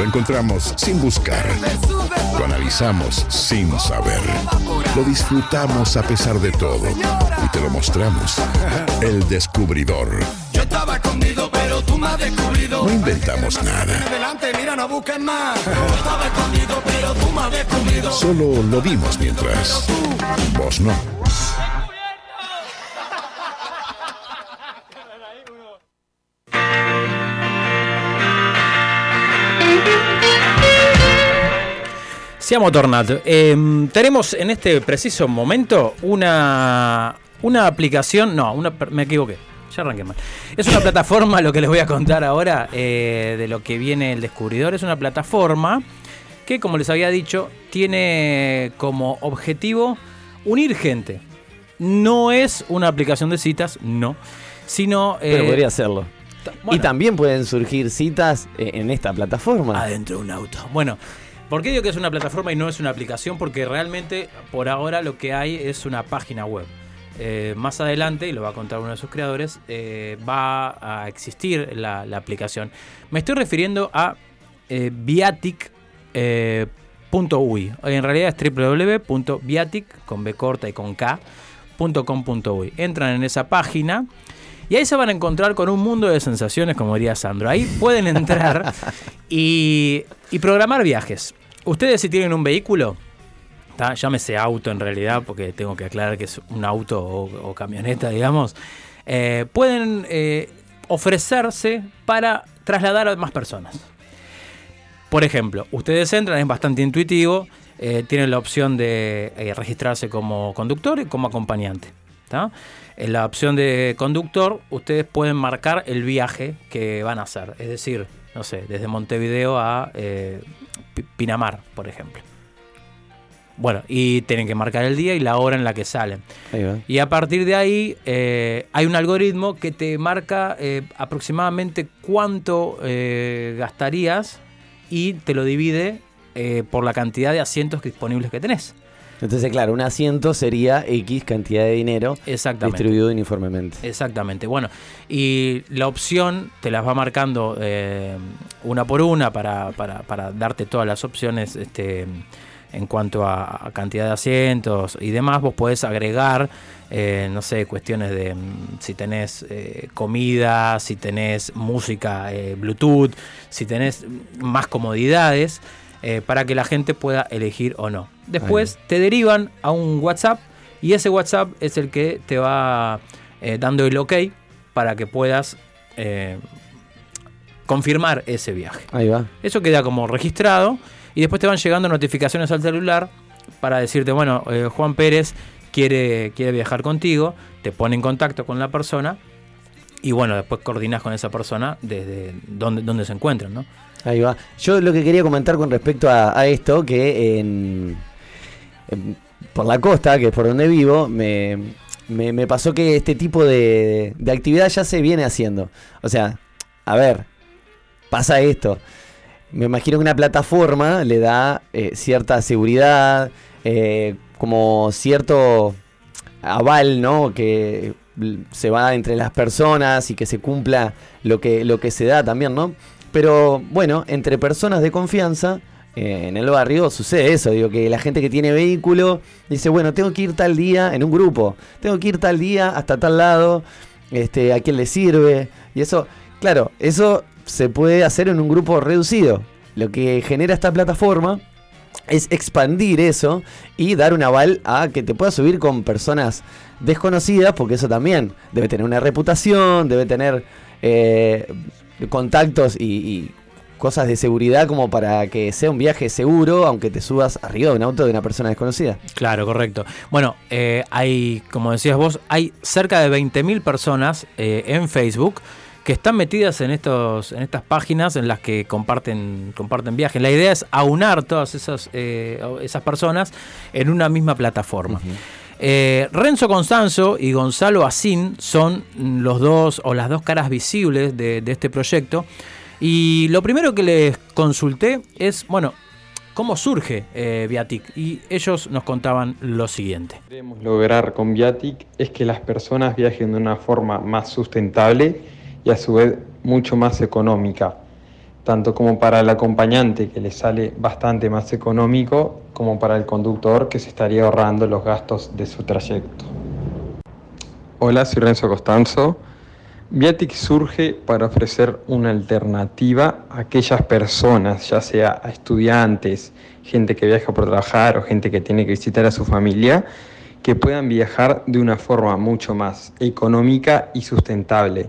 Lo encontramos sin buscar. Lo analizamos sin saber. Lo disfrutamos a pesar de todo. Y te lo mostramos. El descubridor. Yo estaba escondido, pero tú me has descubrido. No inventamos nada. Adelante, mira, no busques más. Yo estaba escondido, pero tú me has descubrido. Solo lo vimos mientras. Vos no. Siamo tornati. Em, tenemos en este preciso momento una, una aplicación. No, una, me equivoqué. Ya arranqué mal. Es una plataforma, lo que les voy a contar ahora eh, de lo que viene el descubridor. Es una plataforma que, como les había dicho, tiene como objetivo unir gente. No es una aplicación de citas, no. Sino. Pero eh, podría hacerlo. ta- y bueno, también pueden surgir citas eh, en esta plataforma. adentro de un auto. Bueno, ¿por qué digo que es una plataforma y no es una aplicación? Porque realmente por ahora lo que hay es una página web. Eh, más adelante, y lo va a contar uno de sus creadores, eh, va a existir la, la aplicación. Me estoy refiriendo a eh, Viatic. eh. En realidad es www.viatic con B corta y con K .com.uy. Entran en esa página y ahí se van a encontrar con un mundo de sensaciones, como diría Sandro. Ahí pueden entrar y, y programar viajes. Ustedes si tienen un vehículo, llámese auto en realidad, porque tengo que aclarar que es un auto o, camioneta, digamos, eh, pueden eh, ofrecerse para trasladar a más personas. Por ejemplo, ustedes entran, es bastante intuitivo, eh, tienen la opción de registrarse como conductor y como acompañante. En la opción de conductor, ustedes pueden marcar el viaje que van a hacer. Es decir, no sé, desde Montevideo a Pinamar, por ejemplo. Bueno, y tienen que marcar el día y la hora en la que salen. Y a partir de ahí eh, hay un algoritmo que te marca eh, aproximadamente cuánto eh, gastarías y te lo divide por la cantidad de asientos disponibles que tenés. Entonces, claro, un asiento sería X cantidad de dinero distribuido uniformemente. Exactamente. Bueno, y la opción te las va marcando eh, una por una para, para- para darte todas las opciones este, en cuanto a, a cantidad de asientos y demás. Vos podés agregar, eh, no sé, cuestiones de mm, si tenés eh, comida, si tenés música eh, Bluetooth, si tenés más comodidades. eh, para que la gente pueda elegir o no. Después te derivan a un WhatsApp y ese WhatsApp es el que te va eh, dando el ok para que puedas eh, confirmar ese viaje. Ahí va. Eso queda como registrado y después te van llegando notificaciones al celular para decirte, bueno, eh, Juan Pérez quiere, quiere viajar contigo, te pone en contacto con la persona y bueno, después coordinas con esa persona desde donde, donde se encuentran, ¿no? Ahí va. Yo lo que quería comentar con respecto a, a esto, que en, en- por la costa, que es por donde vivo, me, me- pasó que este tipo de, de actividad ya se viene haciendo. O sea, a ver, pasa esto. Me imagino que una plataforma le da eh, cierta seguridad, eh, como cierto aval, ¿no? Que se va entre las personas y que se cumpla lo que, lo que se da también, ¿no? Pero bueno, entre personas de confianza, eh, en el barrio sucede eso, digo que la gente que tiene vehículo dice, bueno, tengo que ir tal día en un grupo, tengo que ir tal día hasta tal lado, este, a quién le sirve, y eso, claro, eso se puede hacer en un grupo reducido. Lo que genera esta plataforma es expandir eso y dar un aval a que te puedas subir con personas desconocidas, porque eso también debe tener una reputación, debe tener eh, contactos y, y cosas de seguridad como para que sea un viaje seguro, aunque te subas arriba de un auto de una persona desconocida. Claro, correcto. Bueno, eh, hay, como decías vos, hay cerca de 20.000 personas eh, en Facebook que están metidas en estos en estas páginas en las que comparten comparten viajes. La idea es aunar todas esas eh, esas personas en una misma plataforma. Eh, Renzo Constanzo y Gonzalo Asín son los dos o las dos caras visibles de, de este proyecto. Y lo primero que les consulté es, bueno, ¿cómo surge eh, Viatic? Y ellos nos contaban lo siguiente. queremos lograr con Viatic es que las personas viajen de una forma más sustentable y a su vez mucho más económica. tanto como para el acompañante que le sale bastante más económico, como para el conductor que se estaría ahorrando los gastos de su trayecto. Hola, soy Renzo Costanzo. Viatic surge para ofrecer una alternativa a aquellas personas, ya sea a estudiantes, gente que viaja por trabajar o gente que tiene que visitar a su familia, que puedan viajar de una forma mucho más económica y sustentable.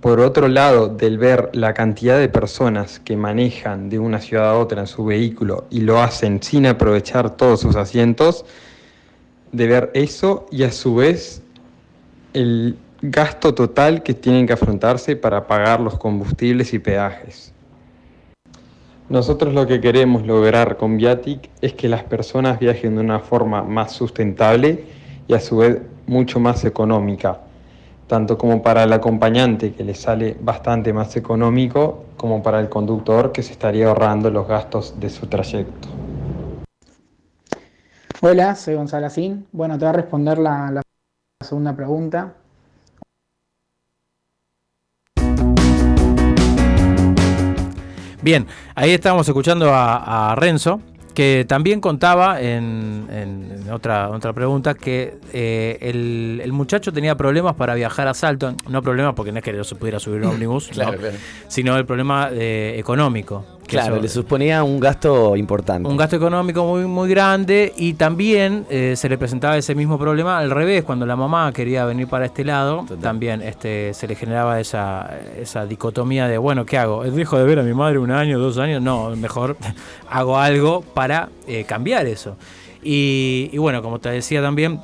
Por otro lado, del ver la cantidad de personas que manejan de una ciudad a otra en su vehículo y lo hacen sin aprovechar todos sus asientos, de ver eso y a su vez el gasto total que tienen que afrontarse para pagar los combustibles y peajes. Nosotros lo que queremos lograr con Viatic es que las personas viajen de una forma más sustentable y a su vez mucho más económica, tanto como para el acompañante que le sale bastante más económico, como para el conductor que se estaría ahorrando los gastos de su trayecto. Hola, soy Gonzalo. Bueno, te voy a responder la segunda pregunta. Bien, ahí estábamos escuchando a, a Renzo, que también contaba en, en otra, otra pregunta que eh, el, el muchacho tenía problemas para viajar a Salto, no problemas porque no es que no se pudiera subir un ómnibus, Claro, ¿no? claro. sino el problema eh, económico. Claro, eso- le suponía un gasto importante. un gasto económico muy, muy grande y también eh, se le presentaba ese mismo problema al revés, cuando la mamá quería venir para este lado, Total. también este, se le generaba esa, esa dicotomía de, bueno, ¿qué hago? ¿Dejo de ver a mi madre un año, dos años? No, mejor hago algo para eh, cambiar eso. Y, y bueno, como te decía también,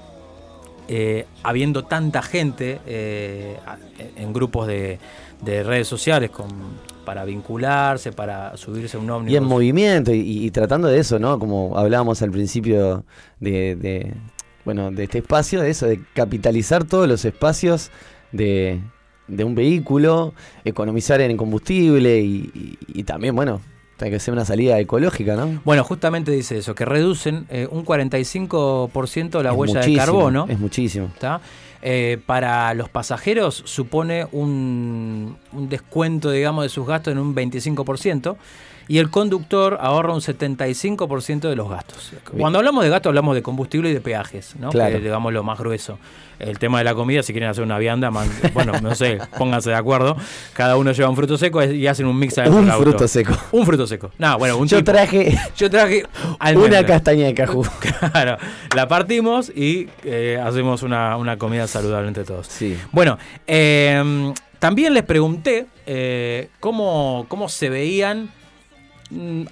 eh, habiendo tanta gente en grupos de, de redes sociales con, para vincularse, para subirse a un ómnibus. Y en movimiento, y, y tratando de eso, ¿no? Como hablábamos al principio de, de, bueno, de este espacio, de eso, de capitalizar todos los espacios de, de un vehículo, economizar en combustible y, y- y también, bueno, tiene que ser una salida ecológica, ¿no? Bueno, justamente dice eso, que reducen eh, un 45% la Es huella de carbono. Es muchísimo. ¿tá? Eh, para los pasajeros supone un, un descuento, digamos, de sus gastos en un 25%. Y el conductor ahorra un 75% de los gastos. Cuando hablamos de gastos, hablamos de combustible y de peajes, ¿no? Claro. Que, digamos, lo más grueso. El tema de la comida, si quieren hacer una vianda, man- bueno, no sé, pónganse de acuerdo. Cada uno lleva un fruto seco y hacen un mix adentro Un auto. fruto seco. Un fruto seco. No, bueno, un Yo tipo. traje Yo traje una castaña de cajú. Claro, la partimos y eh, hacemos una, una comida saludable entre todos. Sí. Bueno, eh, también les pregunté eh, cómo, cómo se veían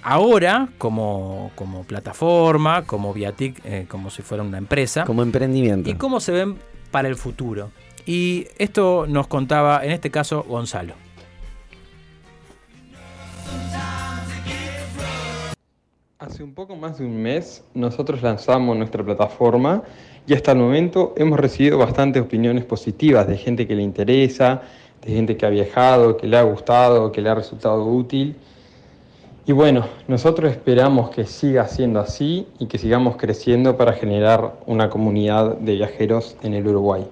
ahora como, como plataforma, como Viatic, eh, como si fuera una empresa, Como emprendimiento. y cómo se ven para el futuro. Y esto nos contaba, en este caso, Gonzalo. Hace un poco más de un mes nosotros lanzamos nuestra plataforma y hasta el momento hemos recibido bastantes opiniones positivas de gente que le interesa, de gente que ha viajado, que le ha gustado, que le ha resultado útil. Y bueno, nosotros esperamos que siga siendo así y que sigamos creciendo para generar una comunidad de viajeros en el Uruguay.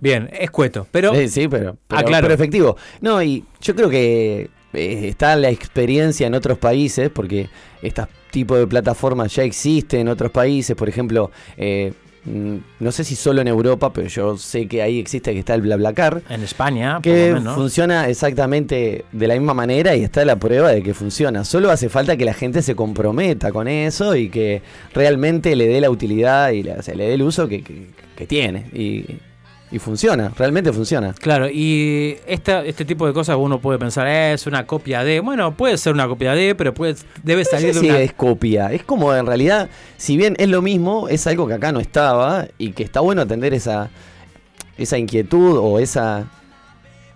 Bien, escueto, pero Sí, sí, pero, pero, Ah, claro. pero efectivo. No, y yo creo que eh, está la experiencia en otros países, porque este tipo de plataformas ya existen en otros países, por ejemplo, eh, no sé si solo en Europa, pero yo sé que ahí existe que está el BlaBlaCar, en España, por que lo menos. funciona exactamente de la misma manera y está la prueba de que funciona. Solo hace falta que la gente se comprometa con eso y que realmente le dé la utilidad y le, o sea, le dé el uso que, que- que tiene. Y, y funciona, realmente funciona. Claro, y esta, este tipo de cosas uno puede pensar, "Eh, es una copia de. Bueno, puede ser una copia de, pero puede, debe No salir sé de si una. es copia, es como en realidad, si bien es lo mismo, es algo que acá no estaba y que está bueno atender esa, esa inquietud o esa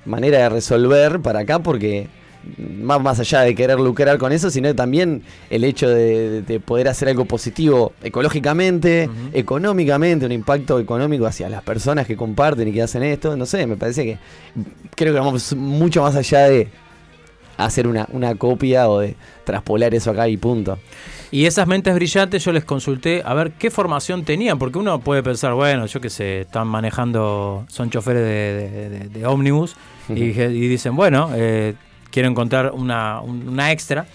manera de resolver para acá porque más, más allá de querer lucrar con eso, sino también el hecho de, de poder hacer algo positivo ecológicamente, económicamente, un impacto económico hacia las personas que comparten y que hacen esto, no sé, me parece que creo que vamos mucho más allá de hacer una, una copia o de traspolar eso acá y punto. Y esas mentes brillantes yo les consulté a ver qué formación tenían, porque uno puede pensar, bueno, yo qué sé, están manejando, son choferes de, de, ómnibus y, y, dicen, bueno, eh, quiero encontrar una, una extra.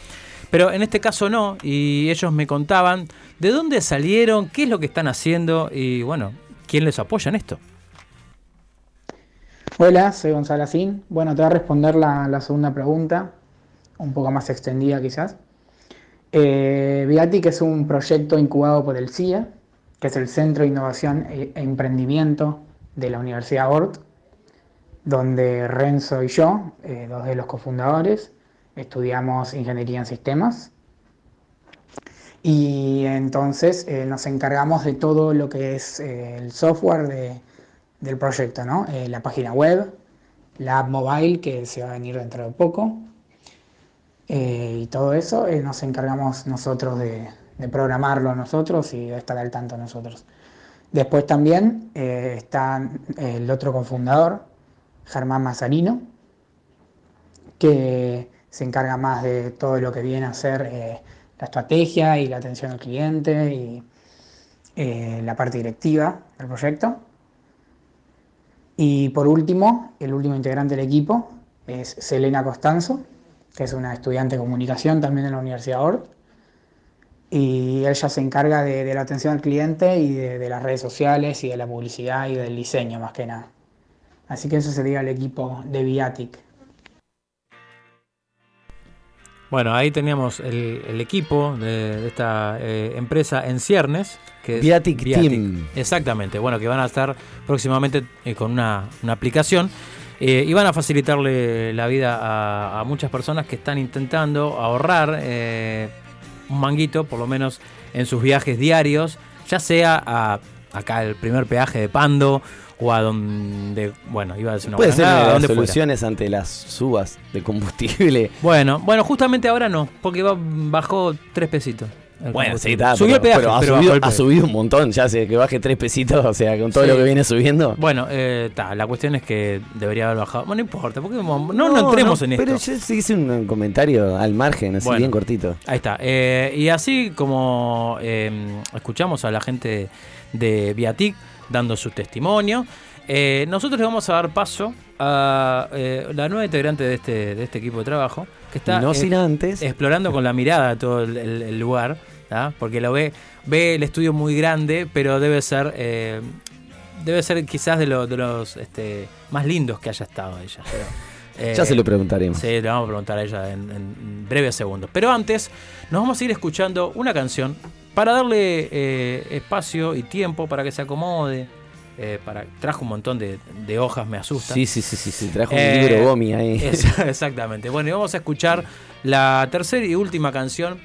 Pero en este caso no, y ellos me contaban de dónde salieron, qué es lo que están haciendo y bueno, quién les apoya en esto. Hola, soy Gonzalo Asín. Bueno, te voy a responder la, segunda pregunta, un poco más extendida quizás. Eh, Viatic es un proyecto incubado por el CIA, que es el Centro de Innovación e, e Emprendimiento de la Universidad ORT, donde Renzo y yo, eh, dos de los cofundadores, estudiamos ingeniería en sistemas. Y entonces eh, nos encargamos de todo lo que es eh, el software de, del proyecto, ¿no? La página web, la app mobile que se va a venir dentro de poco. y todo eso nos encargamos nosotros de, de, programarlo nosotros y de estar al tanto nosotros. Después también está el otro cofundador, Germán Mazarino, que se encarga más de todo lo que viene a ser eh, la estrategia y la atención al cliente y eh, la parte directiva del proyecto. Y por último, el último integrante del equipo es Selena Costanzo, que es una estudiante de comunicación también en la Universidad ORT. Y ella se encarga de, la atención al cliente y de, de, las redes sociales y de la publicidad y del diseño más que nada. Así que eso sería el equipo de Viatic. Bueno, ahí teníamos el, equipo de, esta eh, empresa en ciernes. Que es Viatic, Team. Exactamente, bueno, que van a estar próximamente eh, con una, aplicación eh, y van a facilitarle la vida a, muchas personas que están intentando ahorrar un manguito, por lo menos en sus viajes diarios, ya sea a acá el primer peaje de Pando o a donde, bueno, iba a decir una Puede ser donde soluciones ante las subas de combustible. Bueno, bueno, justamente ahora no, porque bajó tres pesitos. Bueno, sí, está. Subió el peaje, pero, ha, subido, un montón, ya sé que baje tres pesitos, o sea, con todo lo que viene subiendo. Bueno, eh, la cuestión es que debería haber bajado. Bueno, no importa, porque no, no, entremos en esto. Pero yo sí hice un comentario al margen, así bien cortito. Ahí está. Eh, y así como eh, escuchamos a la gente de Viatic dando su testimonio. Eh, nosotros le vamos a dar paso a eh, la nueva integrante de este, de este equipo de trabajo, que está no sin antes. explorando con la mirada todo el, lugar, porque lo ve, ve el estudio muy grande, pero debe ser, eh, debe ser quizás de, de los este, más lindos que haya estado ella. Ya se lo preguntaremos. Sí, le vamos a preguntar a ella en, en breves segundos. Pero antes, nos vamos a ir escuchando una canción para darle eh, espacio y tiempo para que se acomode. Eh, para, trajo un montón de, hojas, me asusta. Sí, sí, sí, sí, sí trajo un libro eh, Gomi ahí. exactamente. Bueno, y vamos a escuchar la tercera y última canción,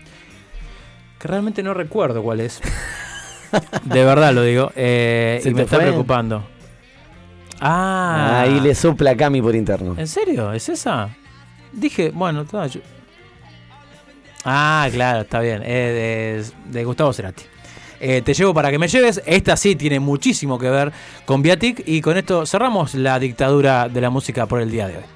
que realmente no recuerdo cuál es. de verdad lo digo. y me está preocupando. Ah. Ahí le sopla a Cami por interno. ¿En serio? ¿Es esa? Dije, bueno, yo, Ah, claro, está bien. De, Gustavo Cerati. Eh, te llevo para que me lleves. Esta sí tiene muchísimo que ver con Viatic. Y con esto cerramos la dictadura de la música por el día de hoy.